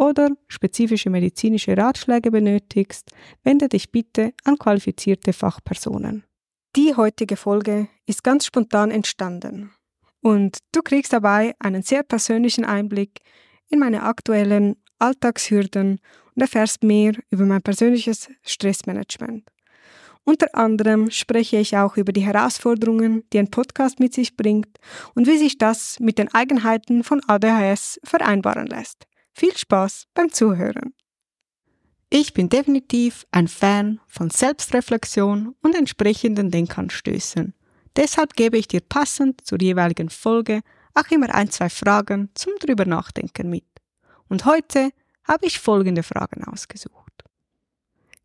oder spezifische medizinische Ratschläge benötigst, wende dich bitte an qualifizierte Fachpersonen. Die heutige Folge ist ganz spontan entstanden und du kriegst dabei einen sehr persönlichen Einblick in meine aktuellen Alltagshürden und erfährst mehr über mein persönliches Stressmanagement. Unter anderem spreche ich auch über die Herausforderungen, die ein Podcast mit sich bringt und wie sich das mit den Eigenheiten von ADHS vereinbaren lässt. Viel Spaß beim Zuhören. Ich bin definitiv ein Fan von Selbstreflexion und entsprechenden Denkanstößen. Deshalb gebe ich dir passend zur jeweiligen Folge auch immer ein, zwei Fragen zum drüber nachdenken mit. Und heute habe ich folgende Fragen ausgesucht.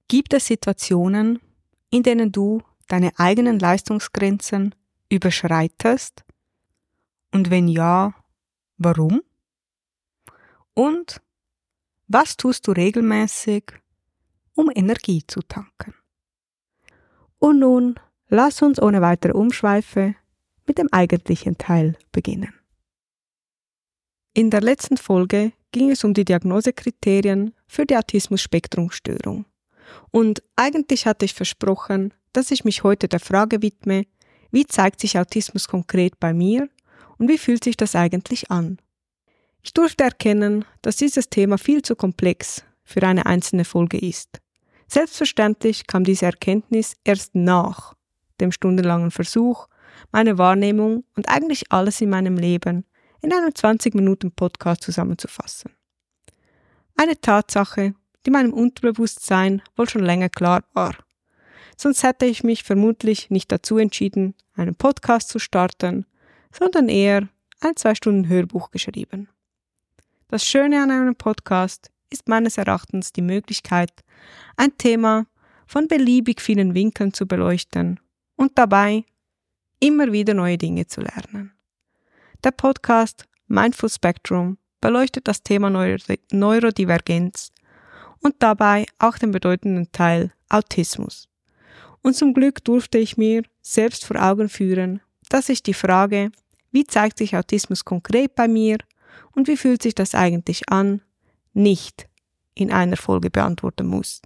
Gibt es Situationen, in denen du deine eigenen Leistungsgrenzen überschreitest? Und wenn ja, warum? Und was tust du regelmäßig, um Energie zu tanken? Und nun lass uns ohne weitere Umschweife mit dem eigentlichen Teil beginnen. In der letzten Folge ging es um die Diagnosekriterien für die Autismus-Spektrum-Störung. Und eigentlich hatte ich versprochen, dass ich mich heute der Frage widme, wie zeigt sich Autismus konkret bei mir und wie fühlt sich das eigentlich an? Ich durfte erkennen, dass dieses Thema viel zu komplex für eine einzelne Folge ist. Selbstverständlich kam diese Erkenntnis erst nach dem stundenlangen Versuch, meine Wahrnehmung und eigentlich alles in meinem Leben in einem 20 Minuten Podcast zusammenzufassen. Eine Tatsache, die meinem Unterbewusstsein wohl schon länger klar war. Sonst hätte ich mich vermutlich nicht dazu entschieden, einen Podcast zu starten, sondern eher ein zwei Stunden Hörbuch geschrieben. Das Schöne an einem Podcast ist meines Erachtens die Möglichkeit, ein Thema von beliebig vielen Winkeln zu beleuchten und dabei immer wieder neue Dinge zu lernen. Der Podcast Mindful Spectrum beleuchtet das Thema Neurodivergenz und dabei auch den bedeutenden Teil Autismus. Und zum Glück durfte ich mir selbst vor Augen führen, dass ich die Frage, wie zeigt sich Autismus konkret bei mir und wie fühlt sich das eigentlich an, nicht in einer Folge beantworten muss,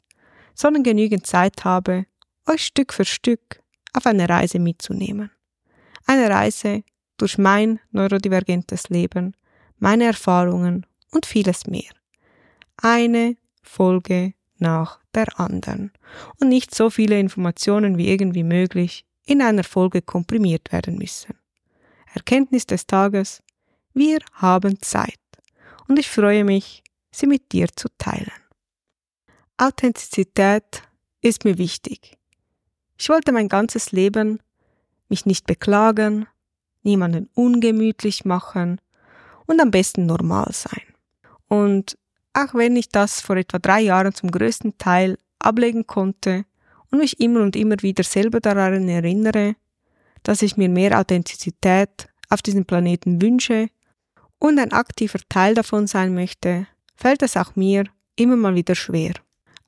sondern genügend Zeit habe, euch Stück für Stück auf eine Reise mitzunehmen. Eine Reise durch mein neurodivergentes Leben, meine Erfahrungen und vieles mehr. Eine Folge nach der anderen und nicht so viele Informationen wie irgendwie möglich in einer Folge komprimiert werden müssen. Erkenntnis des Tages, wir haben Zeit und ich freue mich, sie mit dir zu teilen. Authentizität ist mir wichtig. Ich wollte mein ganzes Leben mich nicht beklagen, niemanden ungemütlich machen und am besten normal sein. Und auch wenn ich das vor etwa drei Jahren zum größten Teil ablegen konnte und mich immer und immer wieder selber daran erinnere, dass ich mir mehr Authentizität auf diesem Planeten wünsche und ein aktiver Teil davon sein möchte, fällt es auch mir immer mal wieder schwer.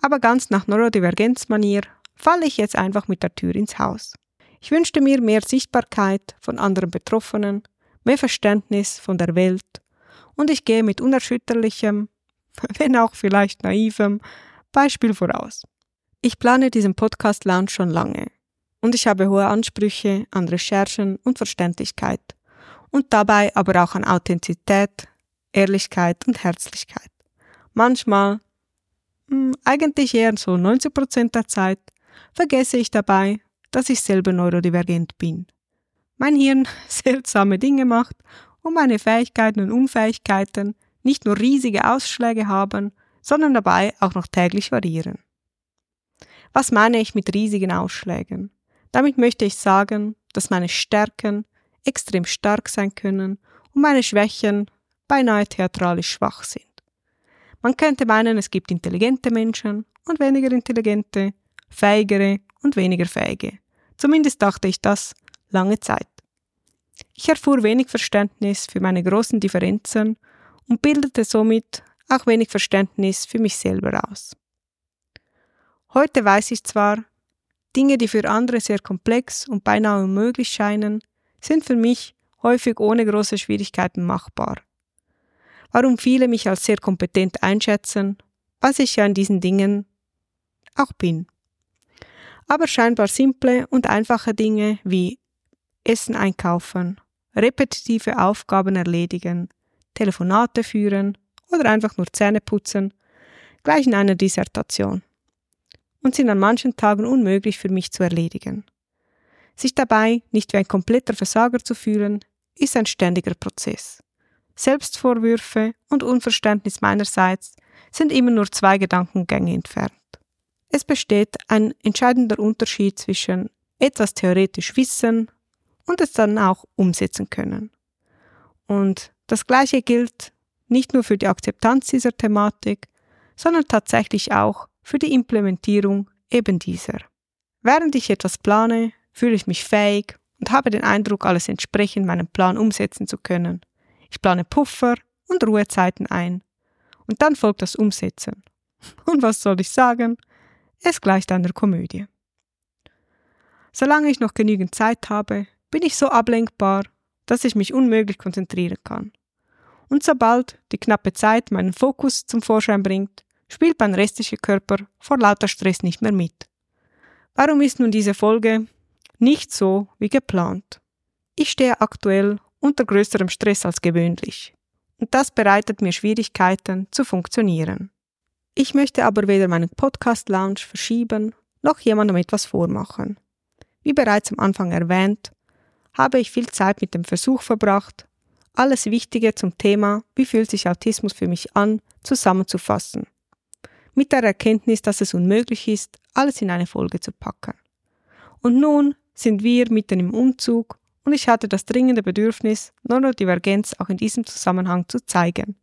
Aber ganz nach Neurodivergenzmanier falle ich jetzt einfach mit der Tür ins Haus. Ich wünschte mir mehr Sichtbarkeit von anderen Betroffenen, mehr Verständnis von der Welt und ich gehe mit unerschütterlichem, wenn auch vielleicht naivem, Beispiel voraus. Ich plane diesen Podcast Lounge schon lange und ich habe hohe Ansprüche an Recherchen und Verständlichkeit und dabei aber auch an Authentizität, Ehrlichkeit und Herzlichkeit. Manchmal, hm, eigentlich eher so 90 Prozent der Zeit, vergesse ich dabei, dass ich selber neurodivergent bin. Mein Hirn seltsame Dinge macht und meine Fähigkeiten und Unfähigkeiten nicht nur riesige Ausschläge haben, sondern dabei auch noch täglich variieren. Was meine ich mit riesigen Ausschlägen? Damit möchte ich sagen, dass meine Stärken extrem stark sein können und meine Schwächen beinahe theatralisch schwach sind. Man könnte meinen, es gibt intelligente Menschen und weniger intelligente, fähigere und weniger fähige. Zumindest dachte ich das lange Zeit. Ich erfuhr wenig Verständnis für meine großen Differenzen und bildete somit auch wenig Verständnis für mich selber aus. Heute weiß ich zwar, Dinge, die für andere sehr komplex und beinahe unmöglich scheinen, sind für mich häufig ohne große Schwierigkeiten machbar. Warum viele mich als sehr kompetent einschätzen, was ich ja in diesen Dingen auch bin. Aber scheinbar simple und einfache Dinge wie Essen einkaufen, repetitive Aufgaben erledigen, Telefonate führen oder einfach nur Zähne putzen, gleichen einer Dissertation und sind an manchen Tagen unmöglich für mich zu erledigen. Sich dabei nicht wie ein kompletter Versager zu fühlen, ist ein ständiger Prozess. Selbstvorwürfe und Unverständnis meinerseits sind immer nur zwei Gedankengänge entfernt. Es besteht ein entscheidender Unterschied zwischen etwas theoretisch wissen und es dann auch umsetzen können. Und das Gleiche gilt nicht nur für die Akzeptanz dieser Thematik, sondern tatsächlich auch für die Implementierung eben dieser. Während ich etwas plane, fühle ich mich fähig und habe den Eindruck, alles entsprechend meinem Plan umsetzen zu können. Ich plane Puffer und Ruhezeiten ein. Und dann folgt das Umsetzen. Und was soll ich sagen? Es gleicht einer Komödie. Solange ich noch genügend Zeit habe, bin ich so ablenkbar, dass ich mich unmöglich konzentrieren kann. Und sobald die knappe Zeit meinen Fokus zum Vorschein bringt, spielt mein restlicher Körper vor lauter Stress nicht mehr mit. Warum ist nun diese Folge nicht so wie geplant? Ich stehe aktuell unter größerem Stress als gewöhnlich. Und das bereitet mir Schwierigkeiten zu funktionieren. Ich möchte aber weder meinen Podcast-Lounge verschieben, noch jemandem etwas vormachen. Wie bereits am Anfang erwähnt, habe ich viel Zeit mit dem Versuch verbracht, alles Wichtige zum Thema Wie fühlt sich Autismus für mich an zusammenzufassen mit der Erkenntnis, dass es unmöglich ist, alles in eine Folge zu packen. Und nun sind wir mitten im Umzug und ich hatte das dringende Bedürfnis, Neurodivergenz auch in diesem Zusammenhang zu zeigen.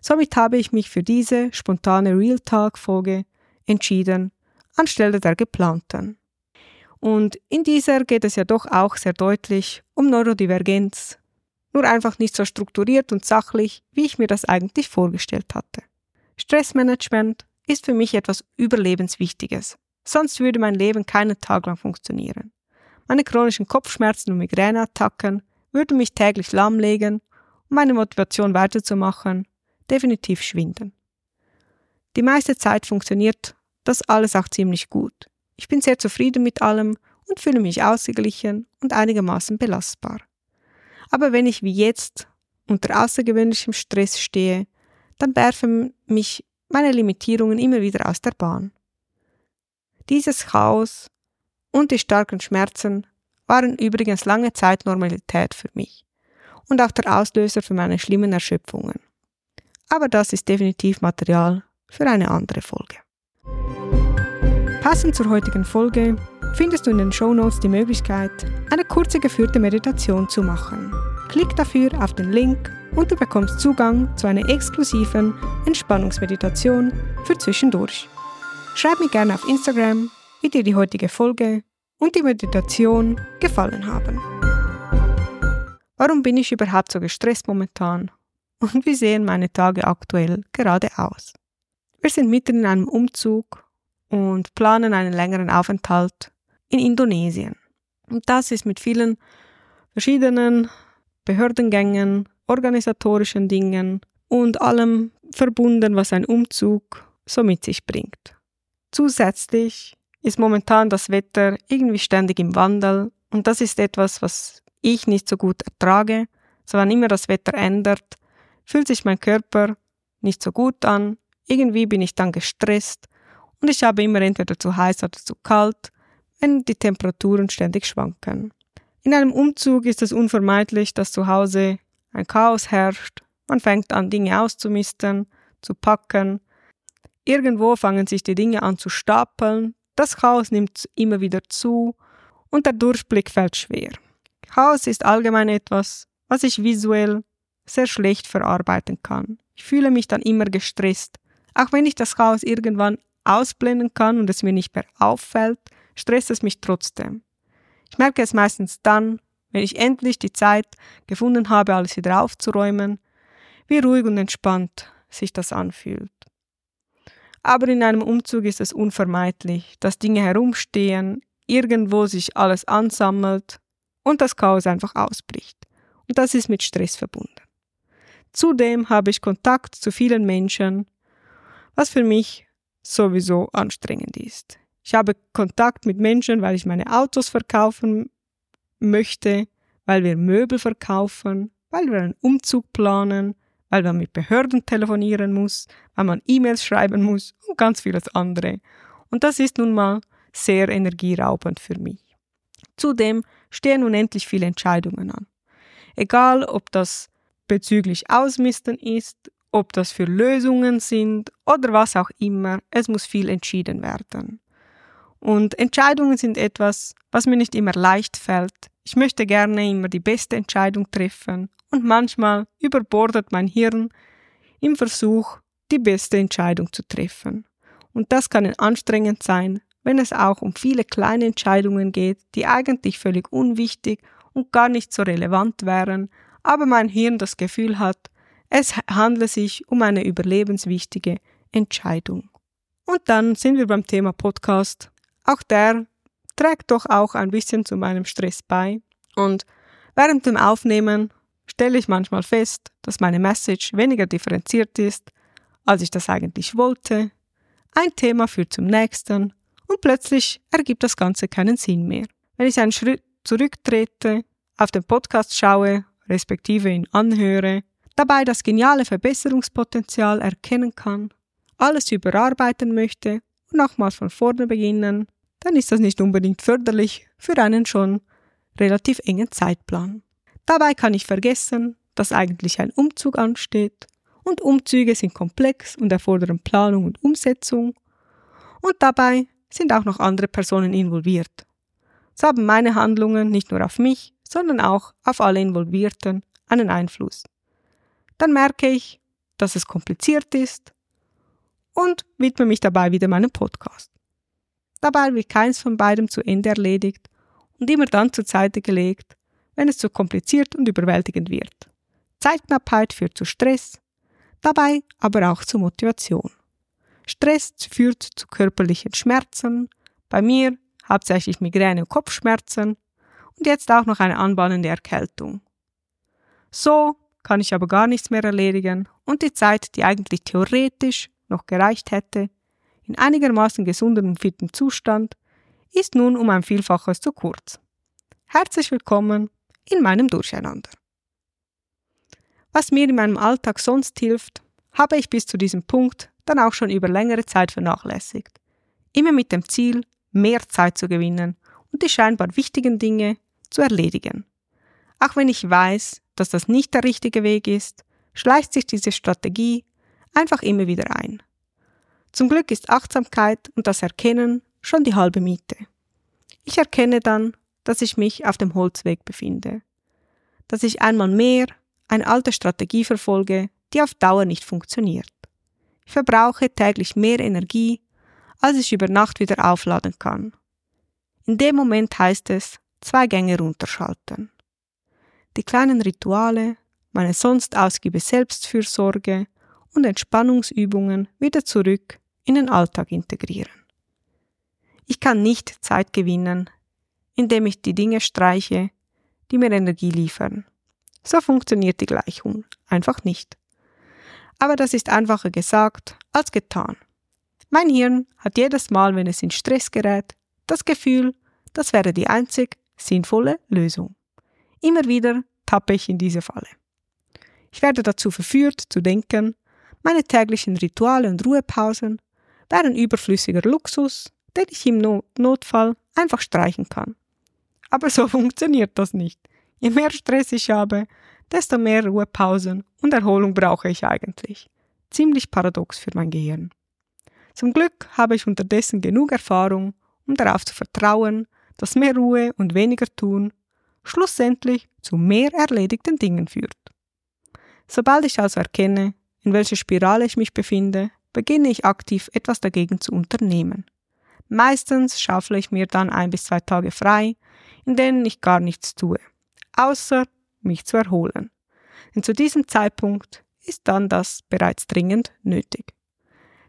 Somit habe ich mich für diese spontane Real Talk-Folge entschieden, anstelle der geplanten. Und in dieser geht es ja doch auch sehr deutlich um Neurodivergenz, nur einfach nicht so strukturiert und sachlich, wie ich mir das eigentlich vorgestellt hatte. Stressmanagement ist für mich etwas Überlebenswichtiges. Sonst würde mein Leben keinen Tag lang funktionieren. Meine chronischen Kopfschmerzen und Migräneattacken würden mich täglich lahmlegen und meine Motivation weiterzumachen definitiv schwinden. Die meiste Zeit funktioniert das alles auch ziemlich gut. Ich bin sehr zufrieden mit allem und fühle mich ausgeglichen und einigermaßen belastbar. Aber wenn ich wie jetzt unter außergewöhnlichem Stress stehe, dann werfen mich meine Limitierungen immer wieder aus der Bahn. Dieses Chaos und die starken Schmerzen waren übrigens lange Zeit Normalität für mich und auch der Auslöser für meine schlimmen Erschöpfungen. Aber das ist definitiv Material für eine andere Folge. Passend zur heutigen Folge findest du in den Shownotes die Möglichkeit, eine kurze geführte Meditation zu machen. Klick dafür auf den Link und du bekommst Zugang zu einer exklusiven Entspannungsmeditation für zwischendurch. Schreib mir gerne auf Instagram, wie dir die heutige Folge und die Meditation gefallen haben. Warum bin ich überhaupt so gestresst momentan? Und wie sehen meine Tage aktuell gerade aus? Wir sind mitten in einem Umzug und planen einen längeren Aufenthalt in Indonesien. Und das ist mit vielen verschiedenen Behördengängen, organisatorischen Dingen und allem verbunden, was ein Umzug so mit sich bringt. Zusätzlich ist momentan das Wetter irgendwie ständig im Wandel und das ist etwas, was ich nicht so gut ertrage. So wann immer das Wetter ändert, fühlt sich mein Körper nicht so gut an, irgendwie bin ich dann gestresst und ich habe immer entweder zu heiß oder zu kalt, wenn die Temperaturen ständig schwanken. In einem Umzug ist es unvermeidlich, dass zu Hause ein Chaos herrscht. Man fängt an, Dinge auszumisten, zu packen. Irgendwo fangen sich die Dinge an zu stapeln. Das Chaos nimmt immer wieder zu und der Durchblick fällt schwer. Chaos ist allgemein etwas, was ich visuell sehr schlecht verarbeiten kann. Ich fühle mich dann immer gestresst. Auch wenn ich das Chaos irgendwann ausblenden kann und es mir nicht mehr auffällt, stresst es mich trotzdem. Ich merke es meistens dann, wenn ich endlich die Zeit gefunden habe, alles wieder aufzuräumen, wie ruhig und entspannt sich das anfühlt. Aber in einem Umzug ist es unvermeidlich, dass Dinge herumstehen, irgendwo sich alles ansammelt und das Chaos einfach ausbricht. Und das ist mit Stress verbunden. Zudem habe ich Kontakt zu vielen Menschen, was für mich sowieso anstrengend ist. Ich habe Kontakt mit Menschen, weil ich meine Autos verkaufen möchte, weil wir Möbel verkaufen, weil wir einen Umzug planen, weil man mit Behörden telefonieren muss, weil man E-Mails schreiben muss und ganz vieles andere. Und das ist nun mal sehr energieraubend für mich. Zudem stehen unendlich viele Entscheidungen an. Egal, ob das bezüglich Ausmisten ist, ob das für Lösungen sind oder was auch immer, es muss viel entschieden werden. Und Entscheidungen sind etwas, was mir nicht immer leicht fällt. Ich möchte gerne immer die beste Entscheidung treffen und manchmal überbordet mein Hirn im Versuch, die beste Entscheidung zu treffen. Und das kann anstrengend sein, wenn es auch um viele kleine Entscheidungen geht, die eigentlich völlig unwichtig und gar nicht so relevant wären, aber mein Hirn das Gefühl hat, es handle sich um eine überlebenswichtige Entscheidung. Und dann sind wir beim Thema Podcast auch der trägt doch auch ein bisschen zu meinem Stress bei. Und während dem Aufnehmen stelle ich manchmal fest, dass meine Message weniger differenziert ist, als ich das eigentlich wollte. Ein Thema führt zum nächsten und plötzlich ergibt das Ganze keinen Sinn mehr. Wenn ich einen Schritt zurücktrete, auf den Podcast schaue, respektive ihn anhöre, dabei das geniale Verbesserungspotenzial erkennen kann, alles überarbeiten möchte und nochmals von vorne beginnen, dann ist das nicht unbedingt förderlich für einen schon relativ engen Zeitplan. Dabei kann ich vergessen, dass eigentlich ein Umzug ansteht und Umzüge sind komplex und erfordern Planung und Umsetzung und dabei sind auch noch andere Personen involviert. So haben meine Handlungen nicht nur auf mich, sondern auch auf alle Involvierten einen Einfluss. Dann merke ich, dass es kompliziert ist und widme mich dabei wieder meinem Podcast. Dabei wird keins von beidem zu Ende erledigt und immer dann zur Seite gelegt, wenn es zu kompliziert und überwältigend wird. Zeitknappheit führt zu Stress, dabei aber auch zu Motivation. Stress führt zu körperlichen Schmerzen, bei mir hauptsächlich Migräne und Kopfschmerzen und jetzt auch noch eine anbahnende Erkältung. So kann ich aber gar nichts mehr erledigen und die Zeit, die eigentlich theoretisch noch gereicht hätte, in einigermaßen gesundem und fitten Zustand, ist nun um ein Vielfaches zu kurz. Herzlich willkommen in meinem Durcheinander. Was mir in meinem Alltag sonst hilft, habe ich bis zu diesem Punkt dann auch schon über längere Zeit vernachlässigt. Immer mit dem Ziel, mehr Zeit zu gewinnen und die scheinbar wichtigen Dinge zu erledigen. Auch wenn ich weiß, dass das nicht der richtige Weg ist, schleicht sich diese Strategie einfach immer wieder ein. Zum Glück ist Achtsamkeit und das Erkennen schon die halbe Miete. Ich erkenne dann, dass ich mich auf dem Holzweg befinde, dass ich einmal mehr eine alte Strategie verfolge, die auf Dauer nicht funktioniert. Ich verbrauche täglich mehr Energie, als ich über Nacht wieder aufladen kann. In dem Moment heißt es, zwei Gänge runterschalten. Die kleinen Rituale, meine sonst ausgiebige Selbstfürsorge und Entspannungsübungen wieder zurück in den Alltag integrieren. Ich kann nicht Zeit gewinnen, indem ich die Dinge streiche, die mir Energie liefern. So funktioniert die Gleichung einfach nicht. Aber das ist einfacher gesagt als getan. Mein Hirn hat jedes Mal, wenn es in Stress gerät, das Gefühl, das wäre die einzig sinnvolle Lösung. Immer wieder tappe ich in diese Falle. Ich werde dazu verführt zu denken, meine täglichen Rituale und Ruhepausen wären überflüssiger Luxus, den ich im Notfall einfach streichen kann. Aber so funktioniert das nicht. Je mehr Stress ich habe, desto mehr Ruhepausen und Erholung brauche ich eigentlich. Ziemlich paradox für mein Gehirn. Zum Glück habe ich unterdessen genug Erfahrung, um darauf zu vertrauen, dass mehr Ruhe und weniger tun schlussendlich zu mehr erledigten Dingen führt. Sobald ich also erkenne, in welcher Spirale ich mich befinde, beginne ich aktiv etwas dagegen zu unternehmen. Meistens schaffle ich mir dann ein bis zwei Tage frei, in denen ich gar nichts tue, außer mich zu erholen. Denn zu diesem Zeitpunkt ist dann das bereits dringend nötig.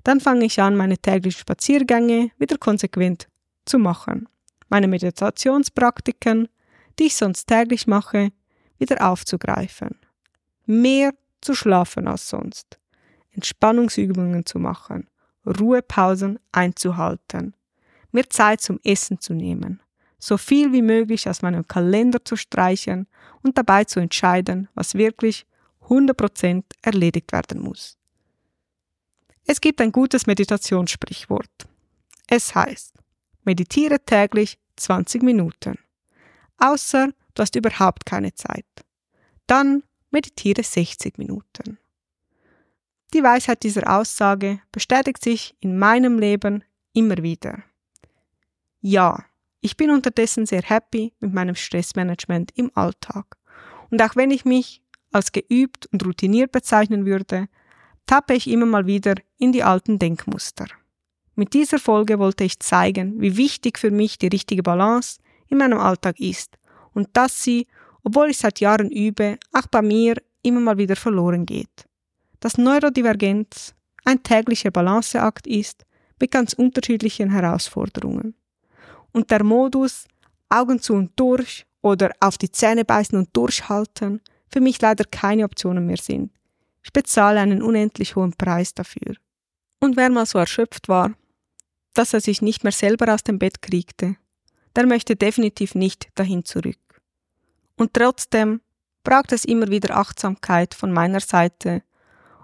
Dann fange ich an, meine täglichen Spaziergänge wieder konsequent zu machen, meine Meditationspraktiken, die ich sonst täglich mache, wieder aufzugreifen, mehr zu schlafen als sonst, Entspannungsübungen zu machen, Ruhepausen einzuhalten, mir Zeit zum Essen zu nehmen, so viel wie möglich aus meinem Kalender zu streichen und dabei zu entscheiden, was wirklich 100% erledigt werden muss. Es gibt ein gutes Meditationssprichwort. Es heißt, meditiere täglich 20 Minuten. Außer du hast überhaupt keine Zeit. Dann meditiere 60 Minuten. Die Weisheit dieser Aussage bestätigt sich in meinem Leben immer wieder. Ja, ich bin unterdessen sehr happy mit meinem Stressmanagement im Alltag. Und auch wenn ich mich als geübt und routiniert bezeichnen würde, tappe ich immer mal wieder in die alten Denkmuster. Mit dieser Folge wollte ich zeigen, wie wichtig für mich die richtige Balance in meinem Alltag ist und dass sie, obwohl ich seit Jahren übe, auch bei mir immer mal wieder verloren geht. Dass Neurodivergenz ein täglicher Balanceakt ist mit ganz unterschiedlichen Herausforderungen und der Modus Augen zu und durch oder auf die Zähne beißen und durchhalten für mich leider keine Optionen mehr sind. Ich bezahle einen unendlich hohen Preis dafür. Und wer mal so erschöpft war, dass er sich nicht mehr selber aus dem Bett kriegte, der möchte definitiv nicht dahin zurück. Und trotzdem braucht es immer wieder Achtsamkeit von meiner Seite,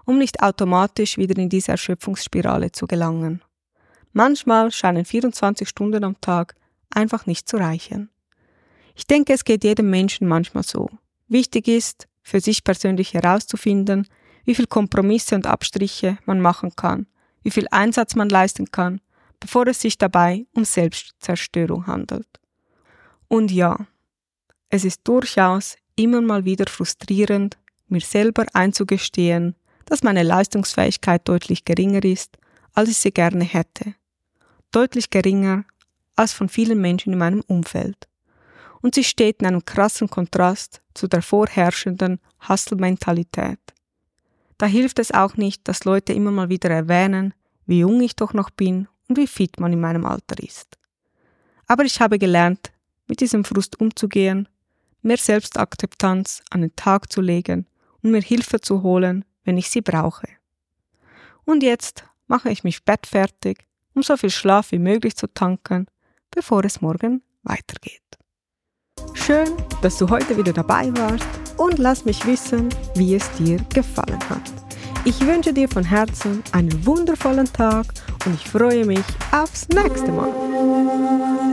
um nicht automatisch wieder in diese Erschöpfungsspirale zu gelangen. Manchmal scheinen 24 Stunden am Tag einfach nicht zu reichen. Ich denke, es geht jedem Menschen manchmal so. Wichtig ist, für sich persönlich herauszufinden, wie viel Kompromisse und Abstriche man machen kann, wie viel Einsatz man leisten kann, bevor es sich dabei um Selbstzerstörung handelt. Und ja, es ist durchaus immer mal wieder frustrierend, mir selber einzugestehen, dass meine Leistungsfähigkeit deutlich geringer ist, als ich sie gerne hätte deutlich geringer als von vielen Menschen in meinem Umfeld. Und sie steht in einem krassen Kontrast zu der vorherrschenden Hustle-Mentalität. Da hilft es auch nicht, dass Leute immer mal wieder erwähnen, wie jung ich doch noch bin und wie fit man in meinem Alter ist. Aber ich habe gelernt, mit diesem Frust umzugehen, mehr Selbstakzeptanz an den Tag zu legen und mir Hilfe zu holen, wenn ich sie brauche. Und jetzt mache ich mich bettfertig um so viel Schlaf wie möglich zu tanken, bevor es morgen weitergeht. Schön, dass du heute wieder dabei warst und lass mich wissen, wie es dir gefallen hat. Ich wünsche dir von Herzen einen wundervollen Tag und ich freue mich aufs nächste Mal.